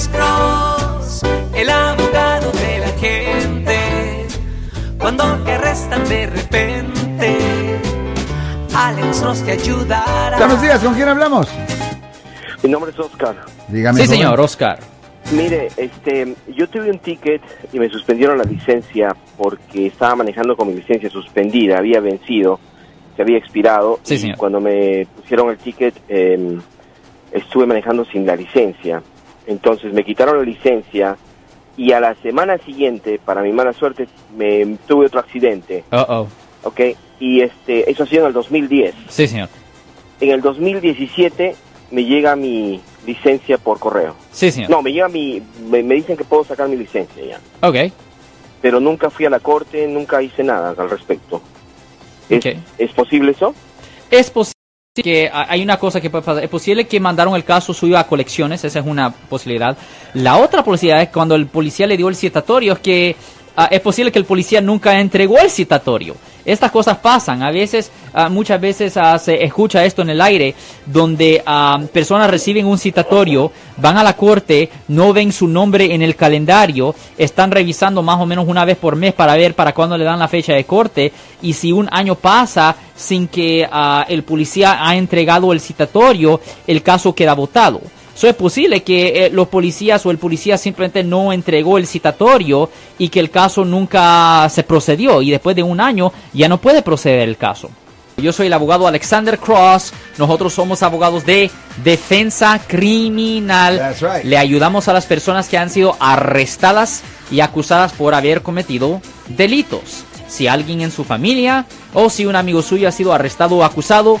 Alex Cross, el abogado de la gente. Cuando te arrestan de repente, Alex Cross te ayudará. Buenos días, ¿con quién hablamos? Mi nombre es Oscar. Dígame. Sí, joven. señor, Oscar. Mire, este, yo tuve un ticket y me suspendieron la licencia porque estaba manejando con mi licencia suspendida, había vencido, se había expirado. Sí, y señor. Cuando me pusieron el ticket, eh, estuve manejando sin la licencia. Entonces me quitaron la licencia y a la semana siguiente, para mi mala suerte, me tuve otro accidente, Uh oh. ¿ok? Y este, eso ha sido en el 2010. Sí, señor. En el 2017 me llega mi licencia por correo. Sí, señor. No, me llega mi, me, me dicen que puedo sacar mi licencia ya. Ok. Pero nunca fui a la corte, nunca hice nada al respecto. ¿Es. ¿es posible eso? Es posible que hay una cosa que puede pasar. Es posible que mandaron el caso suyo a colecciones, esa es una posibilidad. La otra posibilidad es cuando el policía le dio el citatorio, es que ah, es posible que el policía nunca entregó el citatorio. Estas cosas pasan, a veces, ah, muchas veces ah, se escucha esto en el aire, donde ah, personas reciben un citatorio, van a la corte, no ven su nombre en el calendario, están revisando más o menos una vez por mes para ver para cuándo le dan la fecha de corte, y si un año pasa sin que el policía ha entregado el citatorio, el caso queda votado. So, es posible que eh, los policías o el policía simplemente no entregó el citatorio y que el caso nunca se procedió y después de un año ya no puede proceder el caso. Yo soy el abogado Alexander Cross. Nosotros somos abogados de defensa criminal. That's right. Le ayudamos a las personas que han sido arrestadas y acusadas por haber cometido delitos. Si alguien en su familia o si un amigo suyo ha sido arrestado o acusado,